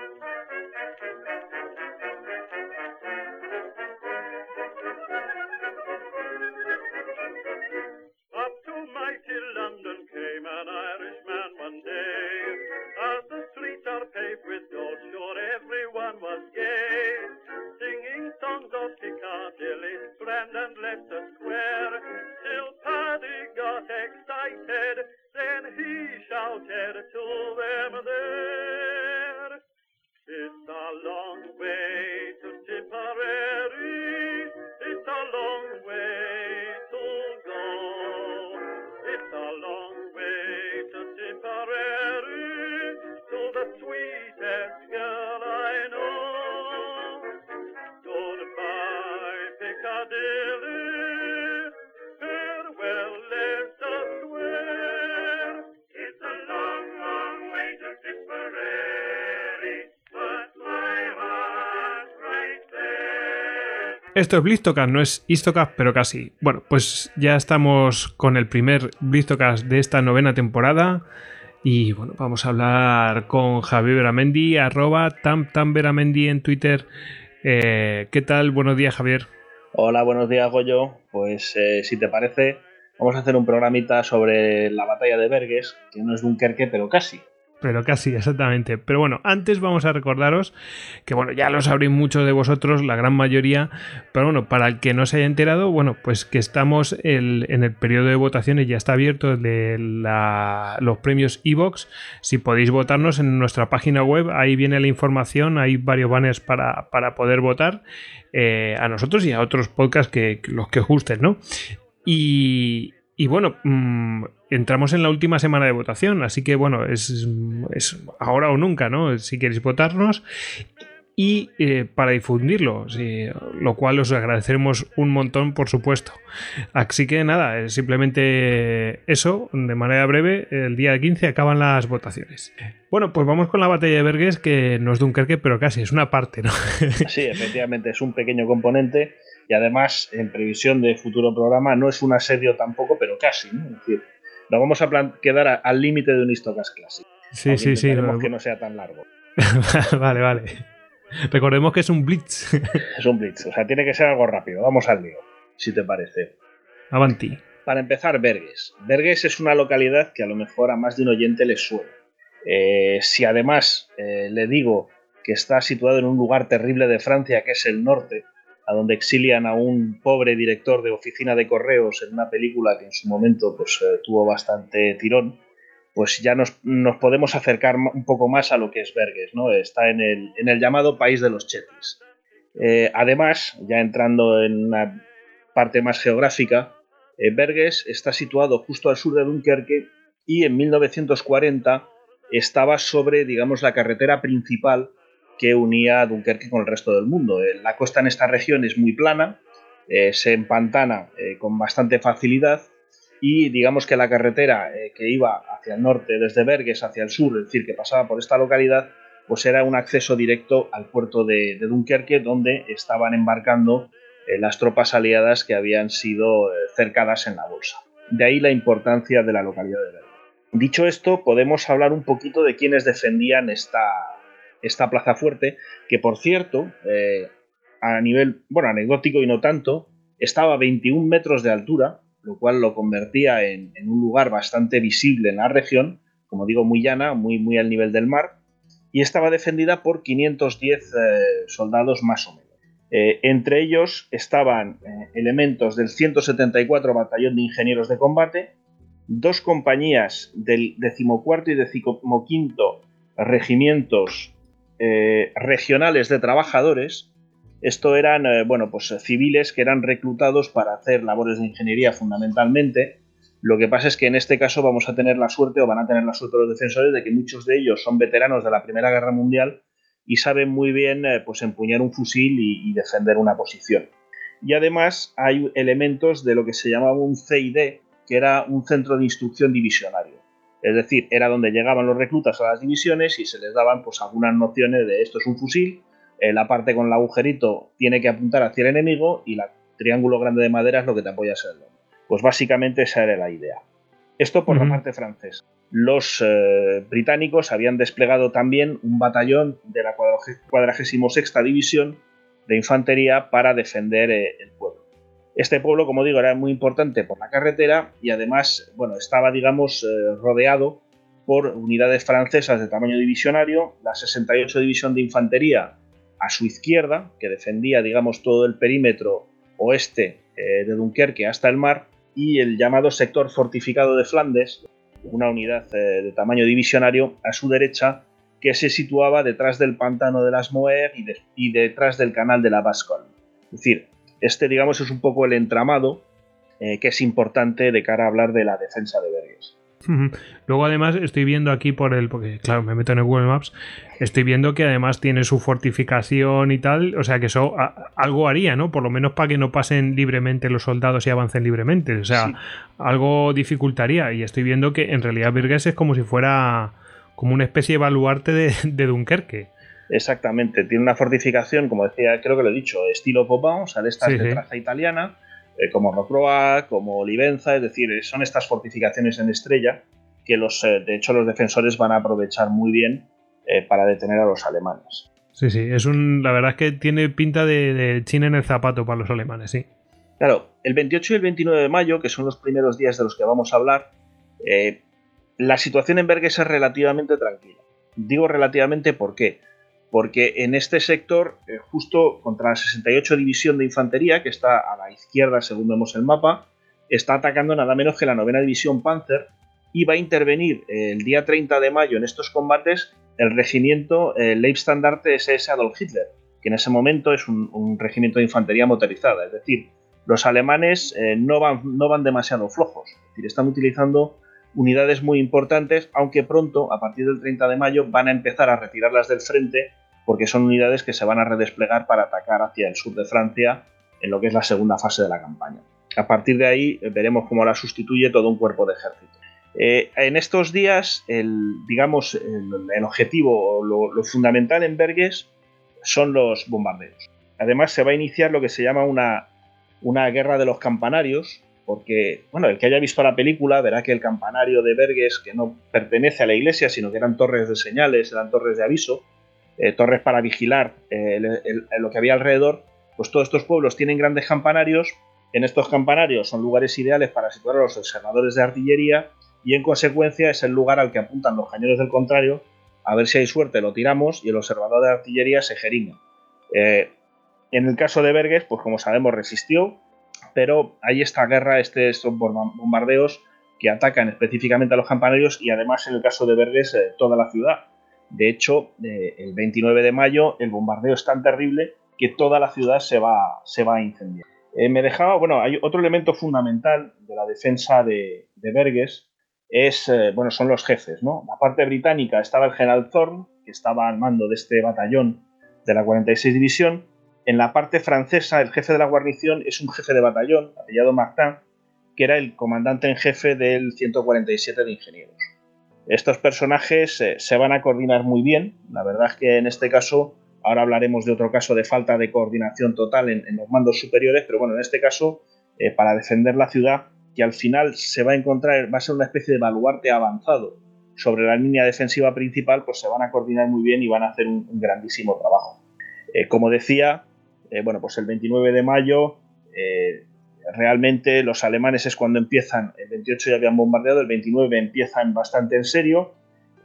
Thank you. Esto es Blistocast, no es Istocast, pero casi. Bueno, pues ya estamos con el primer Blistocast de esta novena temporada. Y bueno, vamos a hablar con Javier Veramendi, arroba en Twitter. Eh, ¿Qué tal? Buenos días, Javier. Hola, buenos días, Goyo. Pues eh, si te parece, vamos a hacer un programita sobre la batalla de Berges, que no es Dunkerque, pero casi pero casi exactamente. Pero bueno, antes vamos a recordaros que bueno, ya lo sabréis muchos de vosotros, la gran mayoría, pero bueno, para el que no se haya enterado, bueno, pues que estamos en el periodo de votaciones, ya está abierto de los premios Evox. Si podéis votarnos en nuestra página web, ahí viene la información, hay varios banners para, poder votar eh, a nosotros y a otros podcasts que los que os gusten, ¿no? Y, y bueno, mm, entramos en la última semana de votación, así que bueno, es, ahora o nunca, ¿no? Si queréis votarnos. Y eh, para difundirlo, lo cual os agradeceremos un montón, por supuesto. Así que nada, simplemente eso, de manera breve, el día 15 acaban las votaciones. Bueno, pues vamos con la batalla de Berges, que no es Dunkerque, pero casi es una parte, ¿no? Sí, efectivamente, es un pequeño componente y además, en previsión de futuro programa, no es un asedio tampoco, pero casi. ¿no? Es decir, nos vamos a quedar al límite de un Histocast clásico. Sí, sí, sí. que no sea tan largo. vale, vale. Recordemos que es un blitz. es un blitz, o sea, tiene que ser algo rápido. Vamos al lío, si te parece. Avanti. Para empezar, Berges. Berges es una localidad que a lo mejor a más de un oyente le suena. Eh, si además eh, le digo que está situado en un lugar terrible de Francia, que es el norte, a donde exilian a un pobre director de oficina de correos en una película que en su momento pues, eh, tuvo bastante tirón, pues ya nos, podemos acercar un poco más a lo que es Berges, ¿no? Está en el, en el llamado país de los chetis. Eh, además, ya entrando en una parte más geográfica, eh, está situado justo al sur de Dunkerque y en 1940 estaba sobre, digamos, la carretera principal que unía a Dunkerque con el resto del mundo. Eh, la costa en esta región es muy plana, eh, se empantana eh, con bastante facilidad y digamos que la carretera que iba hacia el norte desde Berges hacia el sur, es decir, que pasaba por esta localidad, pues era un acceso directo al puerto de, Dunkerque donde estaban embarcando las tropas aliadas que habían sido cercadas en la bolsa. De ahí la importancia de la localidad de Berges. Dicho esto, podemos hablar un poquito de quienes defendían esta, esta plaza fuerte, que por cierto, eh, a nivel, bueno, anecdótico y no tanto, estaba a 21 metros de altura, lo cual lo convertía en, un lugar bastante visible en la región, como digo, muy llana, muy, muy al nivel del mar, y estaba defendida por 510 eh, soldados más o menos. Eh, entre ellos estaban elementos del 174 Batallón de Ingenieros de Combate, dos compañías del decimocuarto y decimoquinto regimientos eh, regionales de trabajadores. Esto eran, eh, bueno, pues civiles que eran reclutados para hacer labores de ingeniería fundamentalmente. Lo que pasa es que en este caso vamos a tener la suerte, o van a tener la suerte los defensores, de que muchos de ellos son veteranos de la Primera Guerra Mundial y saben muy bien eh, pues empuñar un fusil y, defender una posición. Y además hay elementos de lo que se llamaba un CID, que era un centro de instrucción divisionario. Es decir, era donde llegaban los reclutas a las divisiones y se les daban pues algunas nociones de esto es un fusil, eh, la parte con el agujerito tiene que apuntar hacia el enemigo y el triángulo grande de madera es lo que te apoya a serlo. Pues básicamente esa era la idea. Esto por la parte francesa. los eh, británicos habían desplegado también un batallón de la 46 División de Infantería para defender eh, el pueblo. Este pueblo, como digo, era muy importante por la carretera y además, bueno, estaba, digamos, eh, rodeado por unidades francesas de tamaño divisionario, la 68 División de Infantería a su izquierda, que defendía, digamos, todo el perímetro oeste de Dunkerque hasta el mar, y el llamado sector fortificado de Flandes, una unidad eh, de tamaño divisionario a su derecha que se situaba detrás del pantano de las Moer y, detrás del canal de la Bascol. Es decir, este digamos es un poco el entramado eh, que es importante de cara a hablar de la defensa de Verges. Luego además estoy viendo aquí por el, porque claro, me meto en el Google Maps, estoy viendo que además tiene su fortificación y tal, o sea que eso algo haría, ¿no? Por lo menos para que no pasen libremente los soldados y avancen libremente, o sea, algo dificultaría y estoy viendo que en realidad Virgues es como si fuera como una especie de baluarte de, Dunkerque. Exactamente, tiene una fortificación, como decía, creo que lo he dicho, estilo Popão, o sea, de esta traza italiana, eh, como Rocroa, como Olivenza, es decir, son estas fortificaciones en estrella que los, eh, de hecho los defensores van a aprovechar muy bien eh, para detener a los alemanes. Sí, sí, es un, la verdad es que tiene pinta de, China en el zapato para los alemanes, sí. Claro, el 28 y el 29 de mayo, que son los primeros días de los que vamos a hablar, la situación en Berges es relativamente tranquila. Digo relativamente ¿por qué? Porque en este sector, eh, justo contra la 68 División de Infantería, que está a la izquierda según vemos el mapa, está atacando nada menos que la novena División Panzer y va a intervenir el día 30 de mayo en estos combates el regimiento eh, Leibstandarte SS Adolf Hitler, que en ese momento es un, regimiento de infantería motorizada, es decir, los alemanes eh, no, van, no van demasiado flojos, están utilizando unidades muy importantes, aunque pronto, a partir del 30 de mayo, van a empezar a retirarlas del frente porque son unidades que se van a redesplegar para atacar hacia el sur de Francia en lo que es la segunda fase de la campaña. A partir de ahí eh, veremos cómo la sustituye todo un cuerpo de ejército. Eh, en estos días, el, digamos, el, objetivo, lo, lo, fundamental en Berges son los bombardeos. Además, se va a iniciar lo que se llama una, una guerra de los campanarios, porque, bueno, el que haya visto la película verá que el campanario de Berges, que no pertenece a la iglesia, sino que eran torres de señales, eran torres de aviso, eh, torres para vigilar eh, lo que había alrededor, pues todos estos pueblos tienen grandes campanarios. En estos campanarios son lugares ideales para situar a los observadores de artillería y en consecuencia es el lugar al que apuntan los cañones del contrario. A ver si hay suerte, lo tiramos y el observador de artillería se jeringa. Eh, en el caso de Berges, pues como sabemos, resistió, pero hay esta guerra, este, estos bombardeos que atacan específicamente a los campanarios y además en el caso de Berges toda la ciudad. De hecho, eh, el 29 de mayo el bombardeo es tan terrible que toda la ciudad se va, se va a incendiar. Eh, me dejaba, bueno, otro elemento fundamental de la defensa de, de es, eh, bueno, son los jefes, ¿no? La parte británica estaba el general Thorne, que estaba al mando de este batallón de la 46 División. En la parte francesa, el jefe de la guarnición es un jefe de batallón, apellado Martin, que era el comandante en jefe del 147 de ingenieros. Estos personajes eh, se van a coordinar muy bien. La verdad es que en este caso, ahora hablaremos de otro caso de falta de coordinación total en, los mandos superiores, pero bueno, en este caso, eh, para defender la ciudad, que al final se va a encontrar, va a ser una especie de baluarte avanzado sobre la línea defensiva principal, pues se van a coordinar muy bien y van a hacer un, grandísimo trabajo. Eh, como decía, bueno, pues el 29 de mayo realmente los alemanes es cuando empiezan, el 28 ya habían bombardeado, el 29 empiezan bastante en serio,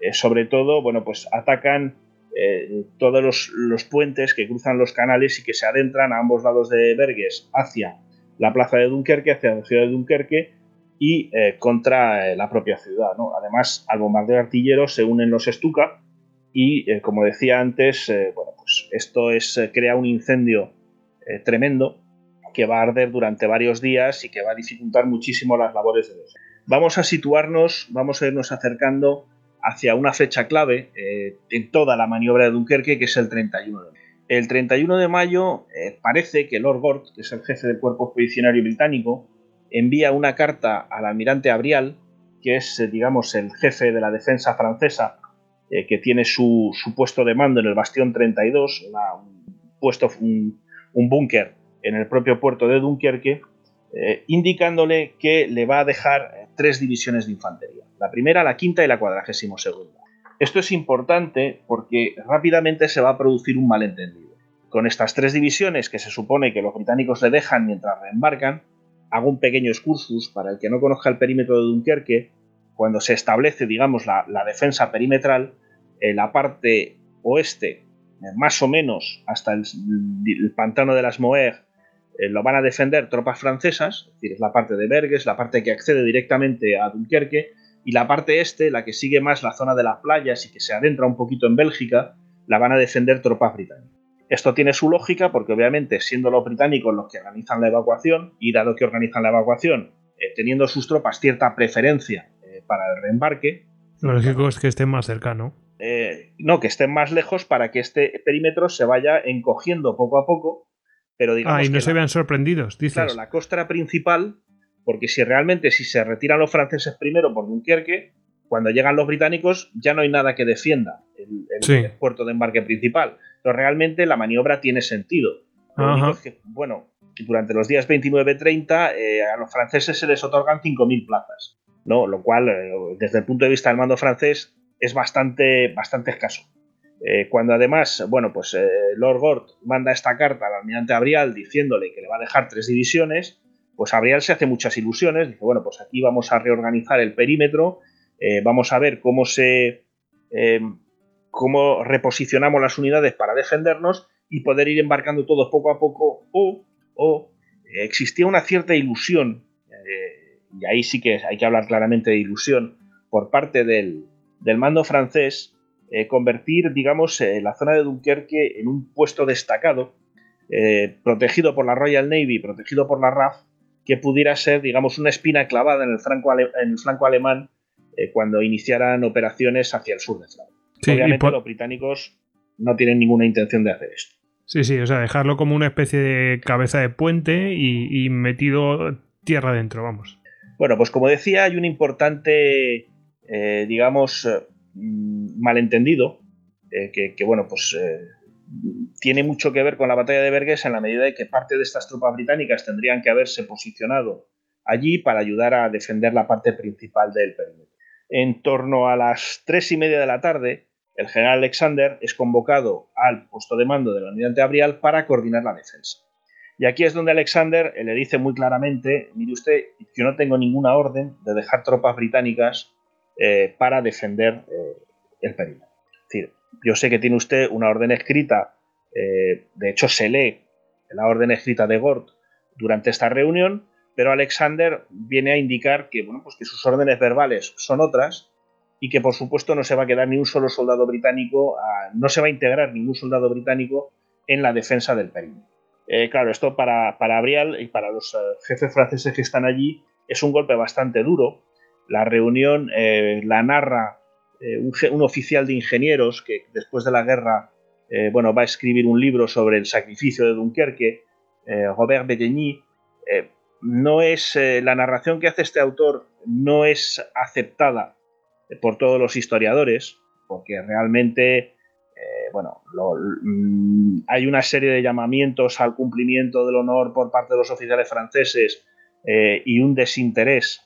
eh, sobre todo, bueno, pues atacan eh, todos los, puentes que cruzan los canales y que se adentran a ambos lados de Berges hacia la plaza de Dunkerque, hacia la ciudad de Dunkerque y eh, contra la propia ciudad. Además, al bombardeo artillero se unen los Stuka y, como decía antes, bueno, pues esto es, crea un incendio tremendo que va a arder durante varios días y que va a dificultar muchísimo las labores de defensa. Vamos a situarnos, vamos a irnos acercando hacia una fecha clave eh, en toda la maniobra de Dunkerque, que es el 31 de mayo. El 31 de mayo eh, parece que Lord Gort, que es el jefe del cuerpo expedicionario británico, envía una carta al almirante Abrial, que es, eh, digamos, el jefe de la defensa francesa, que tiene su, puesto de mando en el Bastión 32, un puesto, un búnker en el propio puerto de Dunkerque, eh, indicándole que le va a dejar tres divisiones de infantería. La primera, la quinta y la cuadragésimo segunda. Esto es importante porque rápidamente se va a producir un malentendido. Con estas tres divisiones que se supone que los británicos le dejan mientras reembarcan, hago un pequeño excursus para el que no conozca el perímetro de Dunkerque. Cuando se establece, digamos, la, defensa perimetral, en la parte oeste, más o menos hasta el, pantano de las Moer, eh, lo van a defender tropas francesas, es decir, es la parte de Berges, la parte que accede directamente a Dunkerque, y la parte este, la que sigue más la zona de las playas y que se adentra un poquito en Bélgica, la van a defender tropas británicas. Esto tiene su lógica porque obviamente siendo los británicos los que organizan la evacuación y dado que organizan la evacuación eh, teniendo sus tropas cierta preferencia eh, para el reembarque. Lo lógico es que estén más cercano. Eh, no, que estén más lejos para que este perímetro se vaya encogiendo poco a poco. Pero digamos ah, y no se vean sorprendidos, dices. Claro, la costra principal, porque si realmente si se retiran los franceses primero por Dunkerque, cuando llegan los británicos ya no hay nada que defienda el, puerto de embarque principal. Pero realmente la maniobra tiene sentido. bueno, durante los días 29-30 eh, a los franceses se les otorgan 5.000 plazas, ¿no? lo cual, eh, desde el punto de vista del mando francés, es bastante, bastante escaso. Eh, cuando además, bueno, pues Lord Gort manda esta carta al almirante Abrial diciéndole que le va a dejar tres divisiones, pues Abrial se hace muchas ilusiones, dice, bueno, pues aquí vamos a reorganizar el perímetro eh, vamos a ver cómo se eh, cómo reposicionamos las unidades para defendernos y poder ir embarcando todos poco a poco o, eh, existía una cierta ilusión y ahí sí que hay que hablar claramente de ilusión por parte del, mando francés convertir digamos la zona de Dunkerque en un puesto destacado protegido por la Royal Navy protegido por la RAF que pudiera ser digamos una espina clavada en el, en el flanco alemán eh, cuando iniciaran operaciones hacia el sur de Francia. Obviamente los británicos no tienen ninguna intención de hacer esto. Sí, sí, o sea, dejarlo como una especie de cabeza de puente y, metido tierra adentro, vamos. Bueno, pues como decía, hay un importante, eh, digamos, malentendido, eh, que, bueno, pues tiene mucho que ver con la batalla de Berges en la medida de que parte de estas tropas británicas tendrían que haberse posicionado allí para ayudar a defender la parte principal del perímetro en torno a las tres y media de la tarde, el general Alexander es convocado al puesto de mando del almirante Abrial para coordinar la defensa. Y aquí es donde Alexander le dice muy claramente, mire usted, yo no tengo ninguna orden de dejar tropas británicas eh, para defender eh, el perímetro. Es decir, yo sé que tiene usted una orden escrita, eh, de hecho se lee la orden escrita de Gort durante esta reunión, pero Alexander viene a indicar que, bueno, pues que sus órdenes verbales son otras y que por supuesto no se va a quedar ni un solo soldado británico, no se va a integrar ningún soldado británico en la defensa del perímetro. Claro, esto para, para Abrial y para los jefes franceses que están allí es un golpe bastante duro. La reunión eh, la narra un, oficial de ingenieros que después de la guerra bueno, va a escribir un libro sobre el sacrificio de Dunkerque, Robert Bedegny no es eh, la narración que hace este autor no es aceptada por todos los historiadores porque realmente eh, bueno mm, hay una serie de llamamientos al cumplimiento del honor por parte de los oficiales franceses eh, y un desinterés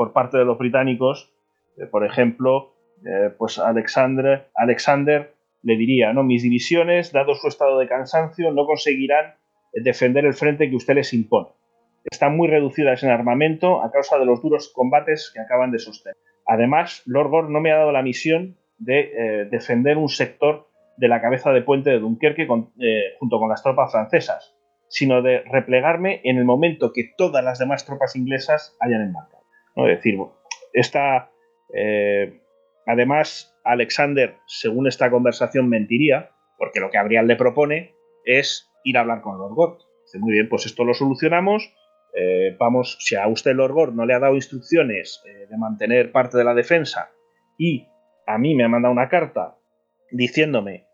por parte de los británicos por ejemplo pues Alexander, Alexander le diría no mis divisiones dado su estado de cansancio no conseguirán defender el frente que usted les impone están muy reducidas en armamento a causa de los duros combates que acaban de sostener. Además, Lord Gore no me ha dado la misión de eh, defender un sector de la cabeza de puente de Dunkerque eh, junto con las tropas francesas, sino de replegarme en el momento que todas las demás tropas inglesas hayan embarcado. ¿No? Es decir, esta, eh, además, Alexander, según esta conversación, mentiría, porque lo que Abrial le propone es ir a hablar con Lord Gore. Dice, muy bien, pues esto lo solucionamos eh, vamos, si a usted el Orgor no le ha dado instrucciones eh, de mantener parte de la defensa y a mí me ha mandado una carta diciéndome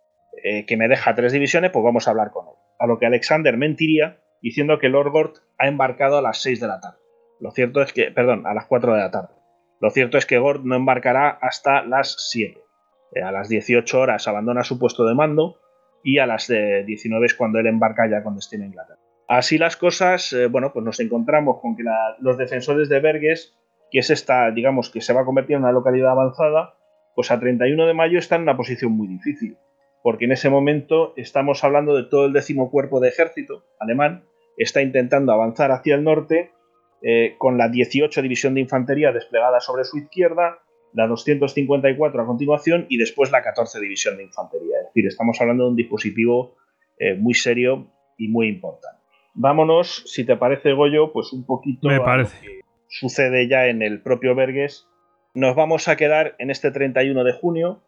que me deja tres divisiones, pues vamos a hablar con él. A lo que Alexander mentiría diciendo que Lord Gort ha embarcado a las 6 de la tarde. Lo cierto es que, perdón, a las 4 de la tarde. Lo cierto es que Gort no embarcará hasta las 7. a las 18 horas abandona su puesto de mando y a las 19 es cuando él embarca ya con destino a Inglaterra. Así las cosas, eh, bueno, pues nos encontramos con que los defensores de Berges que es esta, digamos, que se va a convertir en una localidad avanzada, pues a 31 de mayo está en una posición muy difícil, porque en ese momento estamos hablando de todo el décimo cuerpo de ejército alemán, está intentando avanzar hacia el norte eh, con la 18 División de Infantería desplegada sobre su izquierda, la 254 a continuación y después la 14 División de Infantería. Es decir, estamos hablando de un dispositivo eh, muy serio y muy importante. Vámonos, si te parece, Goyo, pues un poquito Me parece. a lo que sucede ya en el propio Vergues. Nos vamos a quedar en este 31 de junio.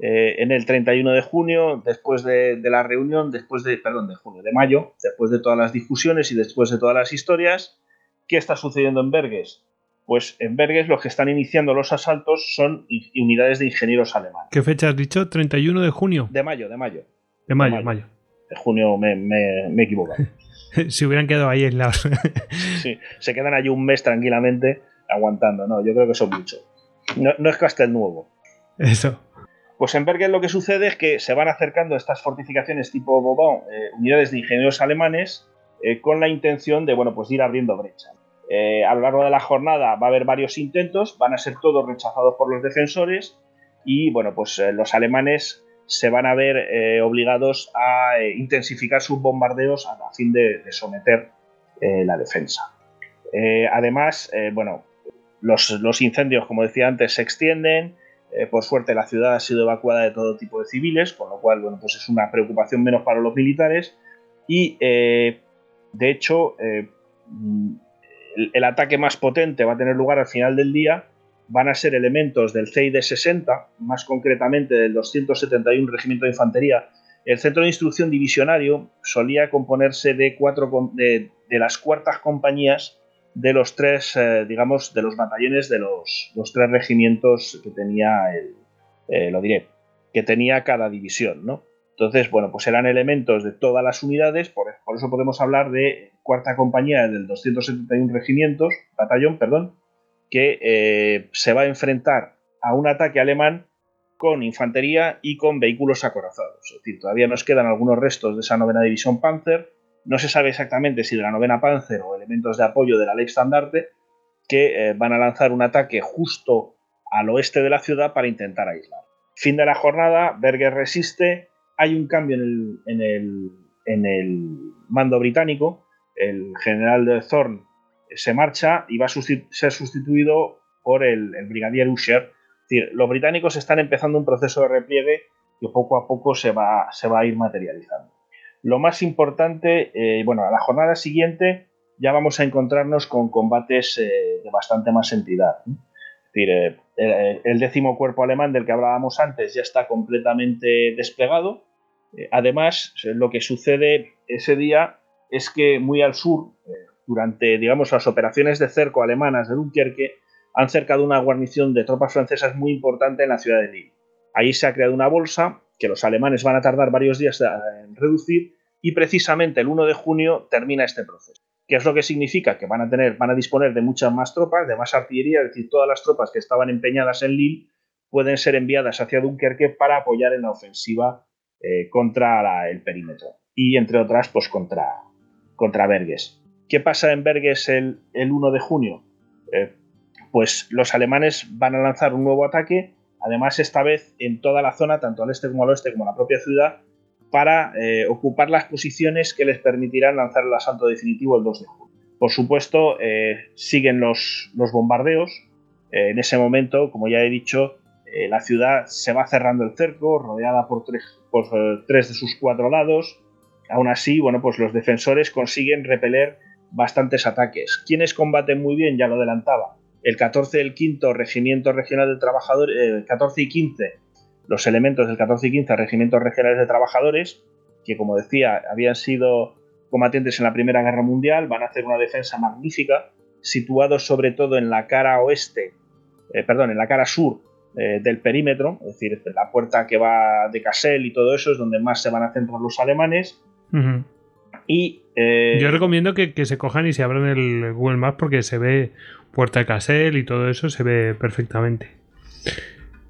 eh, en el 31 de junio, después de, de la reunión, después de, perdón, de junio, de mayo, después de todas las discusiones y después de todas las historias, ¿qué está sucediendo en Vergues? Pues en Vergues los que están iniciando los asaltos son unidades de ingenieros alemanes. ¿Qué fecha has dicho? 31 de junio. De mayo, de mayo. De mayo, mayo. mayo. De junio me, me, me he equivocado. si hubieran quedado ahí aislados. Sí, se quedan allí un mes tranquilamente aguantando. No, yo creo que son muchos. No, no es Castel Nuevo. Eso. Pues en Bergen lo que sucede es que se van acercando estas fortificaciones tipo Bobón, eh, unidades de ingenieros alemanes, eh, con la intención de, bueno, pues de ir abriendo brecha. Eh, a lo largo de la jornada va a haber varios intentos, van a ser todos rechazados por los defensores y, bueno, pues eh, los alemanes se van a ver eh, obligados a eh, intensificar sus bombardeos a, fin de, someter la defensa. Además, bueno, los, los incendios, como decía antes, se extienden, por suerte la ciudad ha sido evacuada de todo tipo de civiles, con lo cual bueno, pues es una preocupación menos para los militares. Y de hecho, el, ataque más potente va a tener lugar al final del día. Van a ser elementos del CID-60, más concretamente del 271 Regimiento de Infantería. El centro de instrucción divisionario solía componerse de, cuatro, de, las cuartas compañías de los tres, eh, digamos, de los batallones de los, los tres regimientos que tenía el, eh, lo diré, que tenía cada división, ¿no? Entonces, bueno, pues eran elementos de todas las unidades, por, eso podemos hablar de cuarta compañía del 271 regimientos, batallón, perdón, que eh, se va a enfrentar a un ataque alemán con infantería y con vehículos acorazados. Es decir, todavía nos quedan algunos restos de esa novena división Panzer, no se sabe exactamente si de la novena Panzer o elementos de apoyo de la ley estandarte que eh, van a lanzar un ataque justo al oeste de la ciudad para intentar aislar. Fin de la jornada, Berger resiste, hay un cambio en el, mando británico, el general de Thorn se marcha y va a ser sustituido por el, brigadier Usher. Es decir, los británicos están empezando un proceso de repliegue que poco a poco se va, a ir materializando. Lo más importante, eh, bueno, a la jornada siguiente ya vamos a encontrarnos con combates eh, de bastante más entidad. Es decir, eh, el, el, décimo cuerpo alemán del que hablábamos antes ya está completamente desplegado. Eh, además, lo que sucede ese día es que muy al sur, eh, durante, digamos, las operaciones de cerco alemanas de Dunkerque, han cercado una guarnición de tropas francesas muy importante en la ciudad de Lille. Ahí se ha creado una bolsa que los alemanes van a tardar varios días en reducir y precisamente el 1 de junio termina este proceso. ¿Qué es lo que significa? Que van a tener, van a disponer de muchas más tropas, de más artillería, es decir, todas las tropas que estaban empeñadas en Lille pueden ser enviadas hacia Dunkerque para apoyar en la ofensiva eh, contra el perímetro y entre otras pues contra, contra Berges. ¿Qué pasa en Berges el, el 1 de junio? Eh, pues los alemanes van a lanzar un nuevo ataque, además esta vez en toda la zona, tanto al este como al oeste como la propia ciudad, para eh, ocupar las posiciones que les permitirán lanzar el asalto definitivo el 2 de junio. Por supuesto, siguen los, los bombardeos. En ese momento, como ya he dicho, eh, la ciudad se va cerrando el cerco, rodeada por eh, tres de sus cuatro lados. Aún así, bueno, pues los defensores consiguen repeler bastantes ataques. ¿Quiénes combaten muy bien? Ya lo adelantaba. El 14 y el 5 Regimiento Regional de Trabajadores, eh, 14 y 15 los elementos del 14 y 15 regimientos regionales de trabajadores, que como decía habían sido combatientes en la Primera Guerra Mundial, van a hacer una defensa magnífica, situados sobre todo en la cara oeste, eh, perdón, en la cara sur eh, del perímetro, es decir, la puerta que va de Kassel y todo eso es donde más se van a centrar los alemanes. Uh -huh. Y eh, yo recomiendo que, que, se cojan y se abran el Google Maps porque se ve puerta de Kassel y todo eso se ve perfectamente.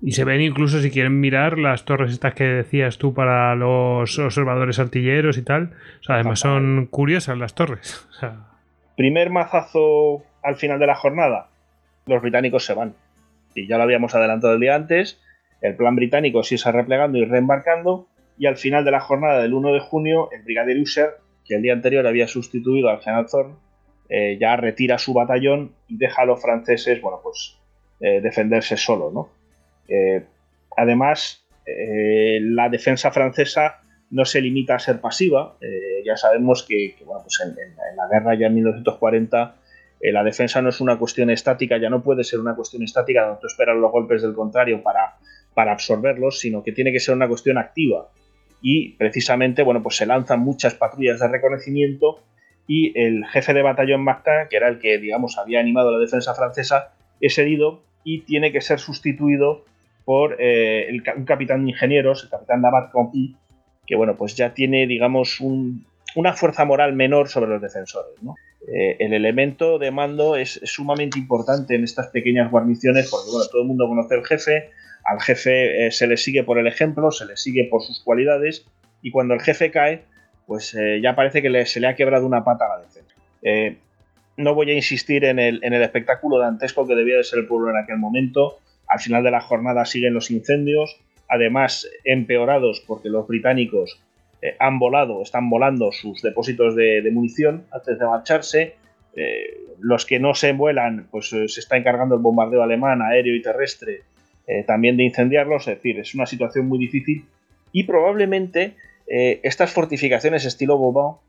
Y se ven incluso si quieren mirar las torres estas que decías tú para los observadores artilleros y tal. O sea, además son curiosas las torres. O sea... Primer mazazo al final de la jornada. los británicos se van. Y ya lo habíamos adelantado el día antes, el plan británico se irse replegando y reembarcando, y al final de la jornada del 1 de junio, el brigadier Usher, que el día anterior había sustituido al general Thorne, eh, ya retira su batallón y deja a los franceses, bueno, pues eh, defenderse solo, ¿no? Eh, además, la defensa francesa no se limita a ser pasiva. ya sabemos que, bueno, pues en, la guerra ya en 1940 la defensa no es una cuestión estática, ya no puede ser una cuestión estática donde tú esperas los golpes del contrario para, para absorberlos, sino que tiene que ser una cuestión activa. Y precisamente, bueno, pues se lanzan muchas patrullas de reconocimiento y el jefe de batallón Macta, que era el que, digamos, había animado la defensa francesa, es herido y tiene que ser sustituido por eh, un capitán de ingenieros, el capitán Nabat Compi, que, bueno, pues ya tiene, digamos, una fuerza moral menor sobre los defensores, eh, el elemento de mando es, sumamente importante en estas pequeñas guarniciones porque bueno, todo el mundo conoce al jefe, al jefe eh, se le sigue por el ejemplo, se le sigue por sus cualidades y cuando el jefe cae, pues eh, ya parece que se le ha quebrado una pata a la defensa. No voy a insistir en el, espectáculo dantesco que debía de ser el pueblo en aquel momento. Al final de la jornada siguen los incendios, además empeorados porque los británicos eh, han volado, están volando sus depósitos de, munición antes de marcharse. los que no se vuelan, pues se está encargando el bombardeo alemán, aéreo y terrestre, también de incendiarlos. Es decir, es una situación muy difícil y probablemente eh, estas fortificaciones estilo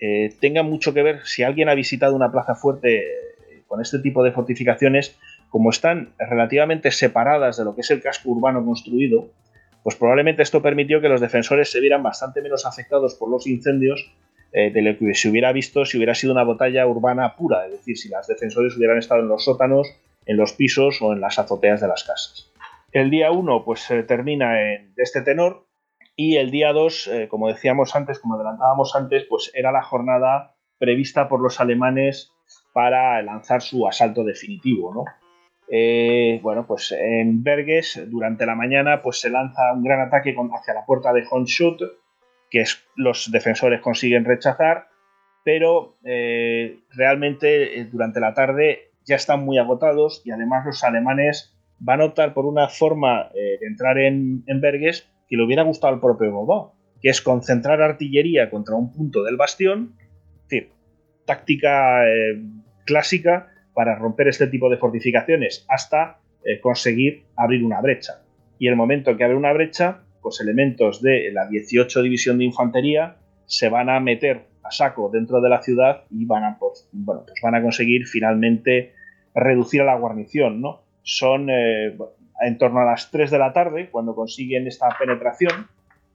eh, tengan mucho que ver si alguien ha visitado una plaza fuerte eh, con este tipo de fortificaciones, como están relativamente separadas de lo que es el casco urbano construido, pues probablemente esto permitió que los defensores se vieran bastante menos afectados por los incendios de lo que se hubiera visto si hubiera sido una batalla urbana pura, es decir, si los defensores hubieran estado en los sótanos, en los pisos o en las azoteas de las casas. El día 1 pues termina en, este tenor, y el día 2, eh, como decíamos antes, como adelantábamos antes, pues era la jornada prevista por los alemanes para lanzar su asalto definitivo, ¿no? Eh, bueno, pues en Berges, durante la mañana, pues se lanza un gran ataque hacia la puerta de Honschut, que los defensores consiguen rechazar, pero eh, realmente durante la tarde ya están muy agotados y además los alemanes van a optar por una forma de entrar en, en Berges que le hubiera gustado al propio Bobo, que es concentrar artillería contra un punto del bastión, es decir, táctica eh, clásica para romper este tipo de fortificaciones hasta eh, conseguir abrir una brecha. Y el momento que abre una brecha, pues elementos de la 18 División de Infantería se van a meter a saco dentro de la ciudad y van a, pues, bueno, pues van a conseguir finalmente reducir a la guarnición, ¿no? Son, eh, en torno a las 3 de la tarde, cuando consiguen esta penetración,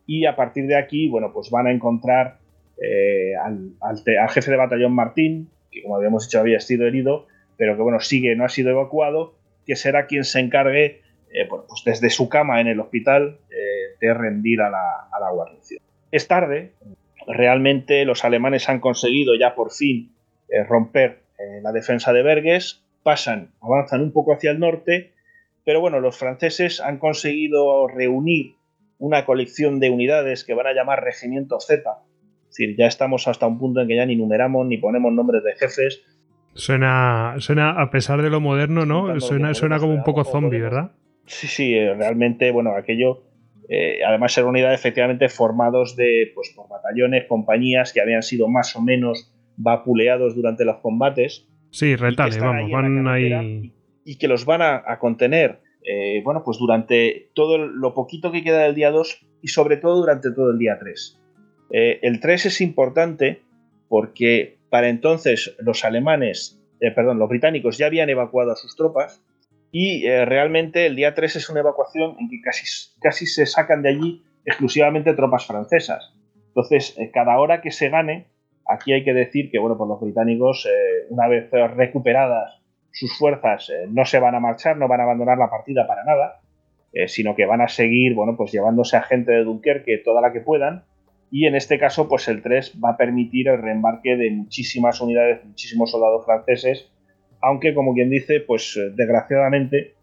y a partir de aquí, bueno, pues van a encontrar eh, al, jefe de batallón Martín, que como habíamos dicho había sido herido, pero que bueno, sigue, no ha sido evacuado, que será quien se encargue, eh, pues desde su cama en el hospital, eh, de rendir a la, a la guarnición. Es tarde, realmente los alemanes han conseguido ya por fin romper la defensa de Berges, pasan, avanzan un poco hacia el norte pero bueno, los franceses han conseguido reunir una colección de unidades que van a llamar Regimiento Z. Es decir, ya estamos hasta un punto en que ya ni numeramos ni ponemos nombres de jefes. Suena, suena a pesar de lo moderno, ¿no? Suena, suena como un poco zombie, ¿verdad? Sí, sí, eh, realmente, bueno, aquello, eh, además era unidad efectivamente formados de, pues, por batallones, compañías que habían sido más o menos vapuleados durante los combates. Sí, retales, vamos, van ahí y que los van a, contener, eh, bueno, pues durante todo lo poquito que queda del día 2 y sobre todo durante todo el día 3. Eh, el 3 es importante porque para entonces los alemanes, eh, perdón, los británicos ya habían evacuado a sus tropas y realmente el día 3 es una evacuación en que casi, casi se sacan de allí exclusivamente tropas francesas. Entonces, cada hora que se gane, aquí hay que decir que, bueno, pues los británicos, una vez recuperadas sus fuerzas eh, no se van a marchar, no van a abandonar la partida para nada, eh, sino que van a seguir, bueno, pues llevándose a gente de Dunkerque toda la que puedan. Y en este caso, pues el 3 va a permitir el reembarque de muchísimas unidades, muchísimos soldados franceses, aunque como quien dice, pues eh, desgraciadamente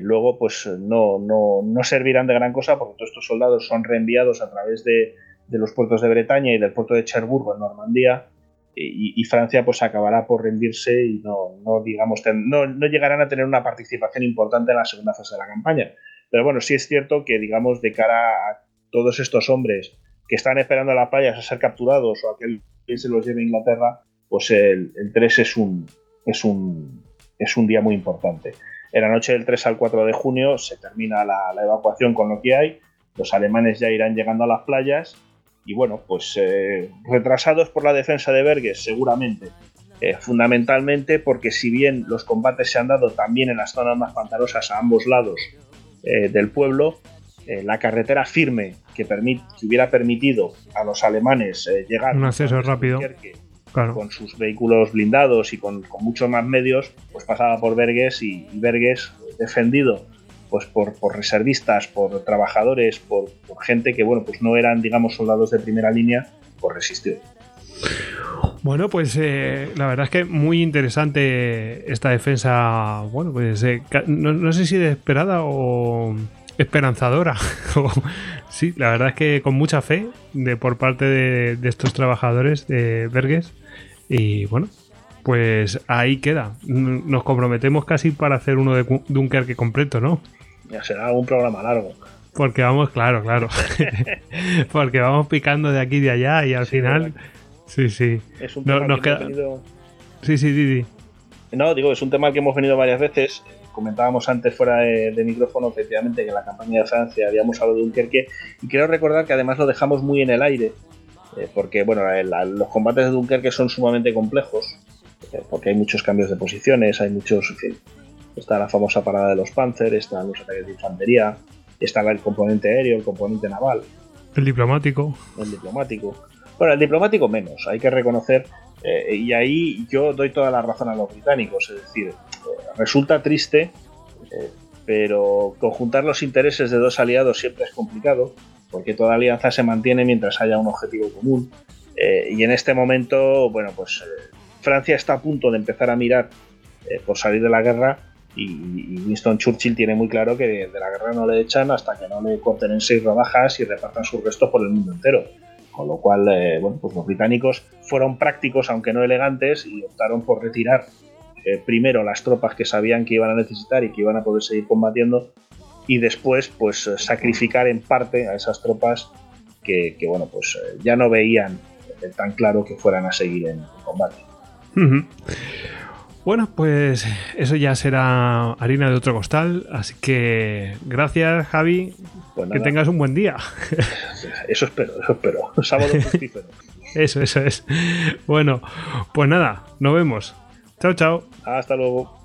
luego pues no, no, servirán de gran cosa porque todos estos soldados son reenviados a través de, de los puertos de Bretaña y del puerto de Cherburgo en Normandía y, Francia pues acabará por rendirse y no, no digamos, no, no, llegarán a tener una participación importante en la segunda fase de la campaña. Pero bueno, sí es cierto que, digamos, de cara a todos estos hombres que están esperando a las playas a ser capturados o a que se los lleve a Inglaterra, pues el, 3 es un, es, un, es un día muy importante. En la noche del 3 al 4 de junio se termina la, evacuación con lo que hay, los alemanes ya irán llegando a las playas y bueno, pues eh, retrasados por la defensa de Berges seguramente, eh, fundamentalmente porque si bien los combates se han dado también en las zonas más pantanosas a ambos lados eh, del pueblo, la carretera firme que, que, hubiera permitido a los alemanes llegar un acceso rápido con sus vehículos blindados y con, muchos más medios, pues pasaba por Berges y, y Berges defendido pues por, reservistas, por trabajadores, por, gente que bueno, pues no eran, digamos, soldados de primera línea, por pues resistir. Bueno, pues eh, la verdad es que muy interesante esta defensa. Bueno, pues eh, no, sé si desesperada o esperanzadora. sí, la verdad es que con mucha fe de por parte de, de estos trabajadores de Berges. Y bueno, pues ahí queda. Nos comprometemos casi para hacer uno de Dunkerque completo, ¿no? Ya será un programa largo. Porque vamos, claro, claro. Porque vamos picando de aquí y de allá y al final. Sí, sí. Es un tema que hemos venido... Sí, sí, sí, sí. No, digo, es un tema que hemos venido varias veces. Comentábamos antes fuera de, micrófono, efectivamente, que en la campaña de Francia habíamos hablado de Dunkerque. Y quiero recordar que además lo dejamos muy en el aire. Eh, porque, bueno, los combates de Dunkerque son sumamente complejos. Eh, porque hay muchos cambios de posiciones, hay muchos. Está la famosa parada de los Panzer, están los ataques de infantería, está el componente aéreo, el componente naval. El diplomático. El diplomático. Bueno, el diplomático menos, hay que reconocer, eh, y ahí yo doy toda la razón a los británicos, es decir, eh, resulta triste, eh, pero conjuntar los intereses de dos aliados siempre es complicado, porque toda alianza se mantiene mientras haya un objetivo común, y en este momento, bueno, pues Francia está a punto de empezar a mirar por salir de la guerra y, Winston Churchill tiene muy claro que de, la guerra no le echan hasta que no le corten en seis rodajas y repartan sus restos por el mundo entero. Con lo cual, eh, bueno, pues los británicos fueron prácticos, aunque no elegantes, y optaron por retirar eh, primero las tropas que sabían que iban a necesitar y que iban a poder seguir combatiendo, y después, pues eh, sacrificar en parte a esas tropas que, bueno, pues ya no veían tan claro que fueran a seguir en, combate. Bueno, pues eso ya será harina de otro costal. Así que gracias, Javi. Pues que tengas un buen día. Eso espero, eso espero. Sábado fructífero. eso, eso es. Bueno, pues nada, nos vemos. Chao, chao. Hasta luego.